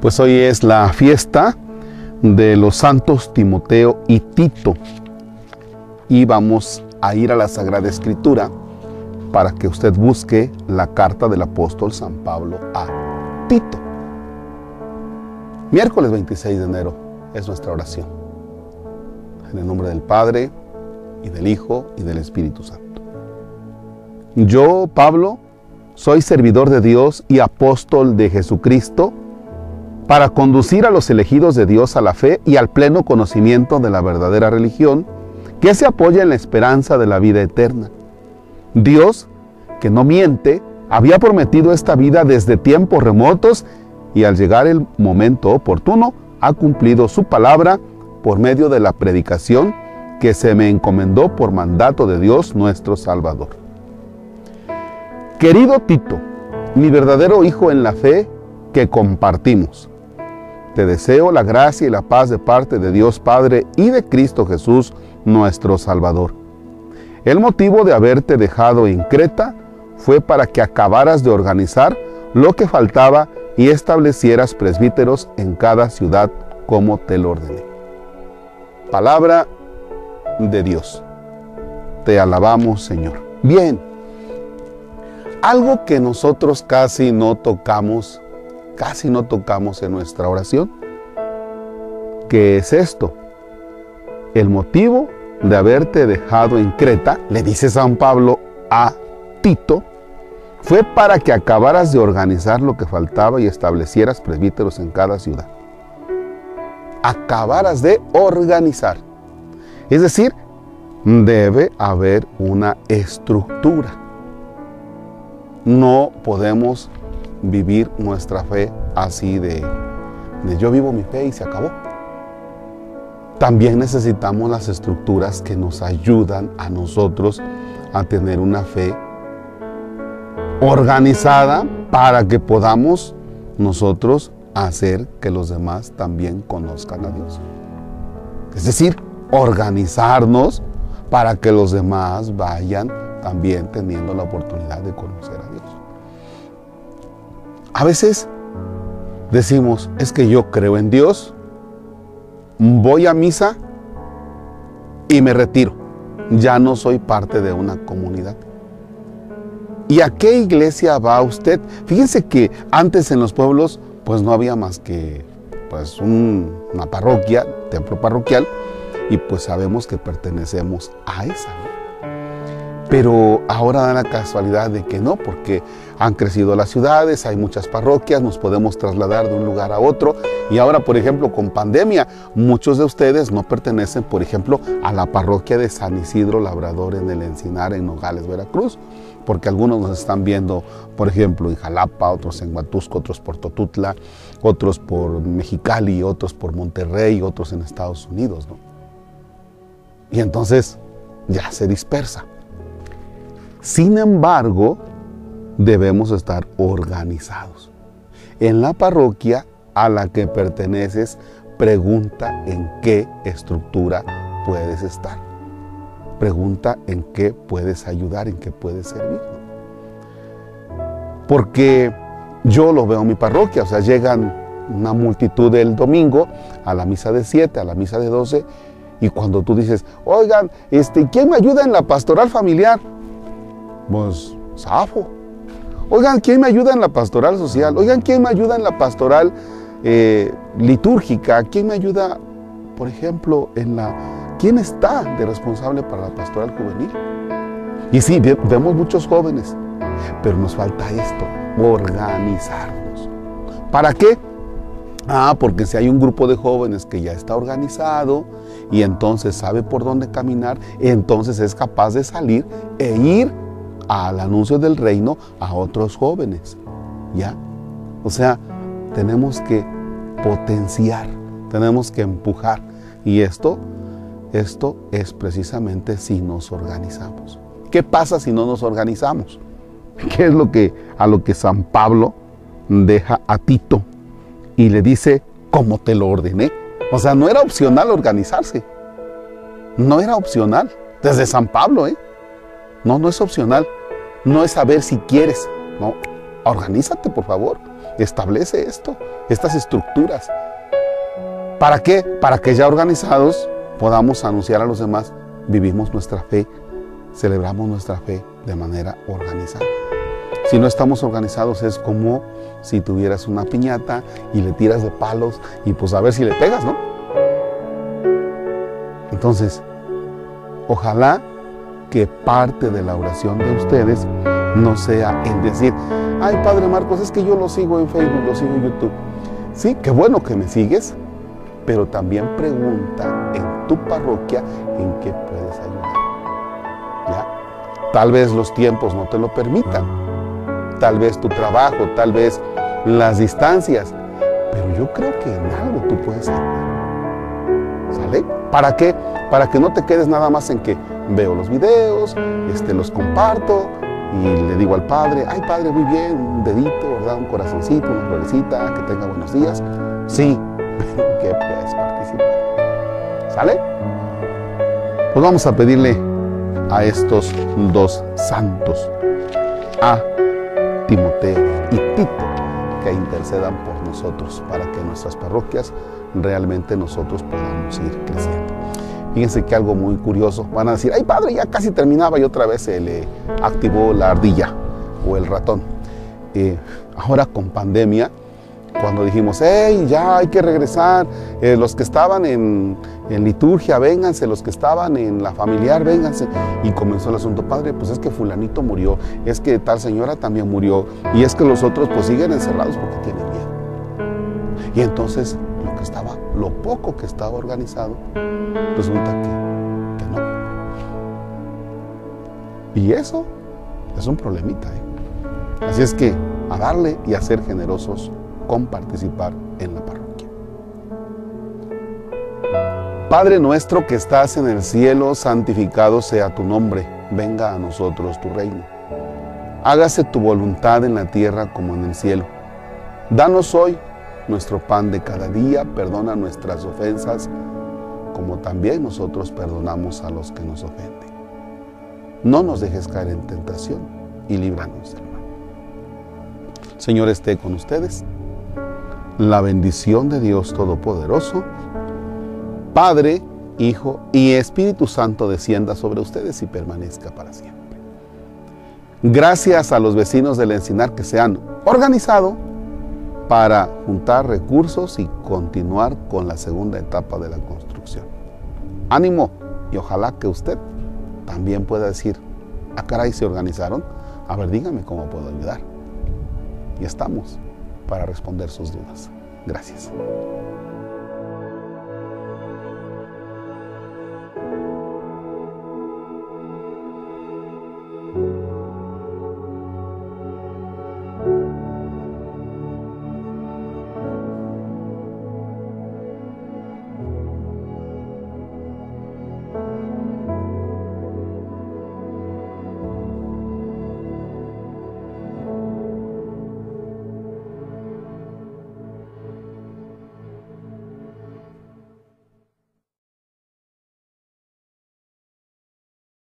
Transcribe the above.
Pues hoy es la fiesta de los santos Timoteo y Tito. Y vamos a ir a la Sagrada Escritura para que usted busque la carta del apóstol San Pablo a Tito. Miércoles 26 de enero es nuestra oración. En el nombre del Padre, y del Hijo, y del Espíritu Santo. Yo, Pablo, soy servidor de Dios y apóstol de Jesucristo para conducir a los elegidos de Dios a la fe y al pleno conocimiento de la verdadera religión que se apoya en la esperanza de la vida eterna. Dios, que no miente, había prometido esta vida desde tiempos remotos y al llegar el momento oportuno ha cumplido su palabra por medio de la predicación que se me encomendó por mandato de Dios nuestro Salvador. Querido Tito, mi verdadero hijo en la fe que compartimos, te deseo la gracia y la paz de parte de Dios Padre y de Cristo Jesús nuestro Salvador. El motivo de haberte dejado en Creta fue para que acabaras de organizar lo que faltaba y establecieras presbíteros en cada ciudad como te lo ordené. Palabra de Dios. Te alabamos, Señor. Bien, algo que nosotros casi no tocamos, casi no tocamos en nuestra oración, ¿qué es esto? El motivo de haberte dejado en Creta, le dice San Pablo a Tito, fue para que acabaras de organizar lo que faltaba y establecieras presbíteros en cada ciudad. Acabaras de organizar. Es decir, debe haber una estructura. No podemos vivir nuestra fe así de, de, yo vivo mi fe y se acabó. También necesitamos las estructuras que nos ayudan a nosotros a tener una fe organizada para que podamos nosotros hacer que los demás también conozcan a Dios. Es decir, organizarnos para que los demás vayan también teniendo la oportunidad de conocer a Dios. A veces decimos, es que yo creo en Dios, voy a misa y me retiro. Ya no soy parte de una comunidad. ¿Y a qué iglesia va usted? Fíjense que antes en los pueblos pues no había más que pues una parroquia, templo parroquial, y pues sabemos que pertenecemos a esa. Pero ahora da la casualidad de que no, porque han crecido las ciudades, hay muchas parroquias, nos podemos trasladar de un lugar a otro. Y ahora, por ejemplo, con pandemia, muchos de ustedes no pertenecen, por ejemplo, a la parroquia de San Isidro Labrador en el Encinar, en Nogales, Veracruz, porque algunos nos están viendo, por ejemplo, en Jalapa, otros en Huatusco, otros por Totutla, otros por Mexicali, otros por Monterrey, otros en Estados Unidos, ¿no? Y entonces ya se dispersa. Sin embargo, debemos estar organizados. En la parroquia a la que perteneces, pregunta en qué estructura puedes estar. Pregunta en qué puedes ayudar, en qué puedes servir. Porque yo lo veo en mi parroquia, o sea, llegan una multitud el domingo a la misa de 7, a la misa de 12, y cuando tú dices, oigan, este, ¿quién me ayuda en la pastoral familiar? Pues, Safo. Oigan, ¿quién me ayuda en la pastoral social? Oigan, ¿quién me ayuda en la pastoral eh, litúrgica? ¿Quién me ayuda, por ejemplo, en la... ¿Quién está de responsable para la pastoral juvenil? Y sí, vemos muchos jóvenes, pero nos falta esto, organizarnos. ¿Para qué? Ah, porque si hay un grupo de jóvenes que ya está organizado y entonces sabe por dónde caminar, entonces es capaz de salir e ir al anuncio del reino a otros jóvenes. ¿Ya? O sea, tenemos que potenciar, tenemos que empujar. Y esto, esto es precisamente si nos organizamos. ¿Qué pasa si no nos organizamos? ¿Qué es lo que a lo que San Pablo deja a Tito y le dice, como te lo ordené? O sea, no era opcional organizarse. No era opcional. Desde San Pablo, ¿eh? No, no es opcional. No es saber si quieres. No, organízate, por favor. establece esto, estas estructuras. ¿Para qué? Para que ya organizados podamos anunciar a los demás, vivimos nuestra fe, celebramos nuestra fe de manera organizada. Si no estamos organizados es como si tuvieras una piñata y le tiras de palos y pues a ver si le pegas, ¿no? Entonces, ojalá que parte de la oración de ustedes no sea en decir, ay Padre Marcos, es que yo lo sigo en Facebook, lo sigo en YouTube. Sí, qué bueno que me sigues, pero también pregunta en tu parroquia en qué puedes ayudar. ¿Ya? Tal vez los tiempos no te lo permitan tal vez tu trabajo, tal vez las distancias, pero yo creo que en algo tú puedes ayudar. ¿Sale? ¿Para qué? Para que no te quedes nada más en que veo los videos, este, los comparto y le digo al padre, ay padre, muy bien, un dedito, ¿verdad? Un corazoncito, una florecita, que tenga buenos días. Sí, que puedes participar. ¿Sale? Pues vamos a pedirle a estos dos santos, a Timoteo y Tito, que intercedan por nosotros para que nuestras parroquias realmente nosotros podamos ir creciendo. Fíjense que algo muy curioso, van a decir, ay padre, ya casi terminaba y otra vez se le activó la ardilla o el ratón. Eh, ahora con pandemia, cuando dijimos, hey, ya hay que regresar, eh, los que estaban en, liturgia, vénganse, los que estaban en la familiar, vénganse. Y comenzó el asunto, padre, pues es que fulanito murió, es que tal señora también murió, y es que los otros pues siguen encerrados porque tienen miedo. Y entonces lo que estaba, lo poco que estaba organizado, resulta que, que no. Y eso es un problemita. ¿eh? Así es que a darle y a ser generosos con participar en la parroquia. Padre nuestro que estás en el cielo, santificado sea tu nombre, venga a nosotros tu reino. Hágase tu voluntad en la tierra como en el cielo. Danos hoy nuestro pan de cada día, perdona nuestras ofensas, como también nosotros perdonamos a los que nos ofenden. No nos dejes caer en tentación y líbranos del mal. Señor esté con ustedes la bendición de Dios Todopoderoso, Padre, Hijo y Espíritu Santo descienda sobre ustedes y permanezca para siempre. Gracias a los vecinos del Encinar que se han organizado para juntar recursos y continuar con la segunda etapa de la construcción. Ánimo y ojalá que usted también pueda decir, ah caray, se organizaron, a ver dígame cómo puedo ayudar. Y estamos para responder sus dudas. Gracias.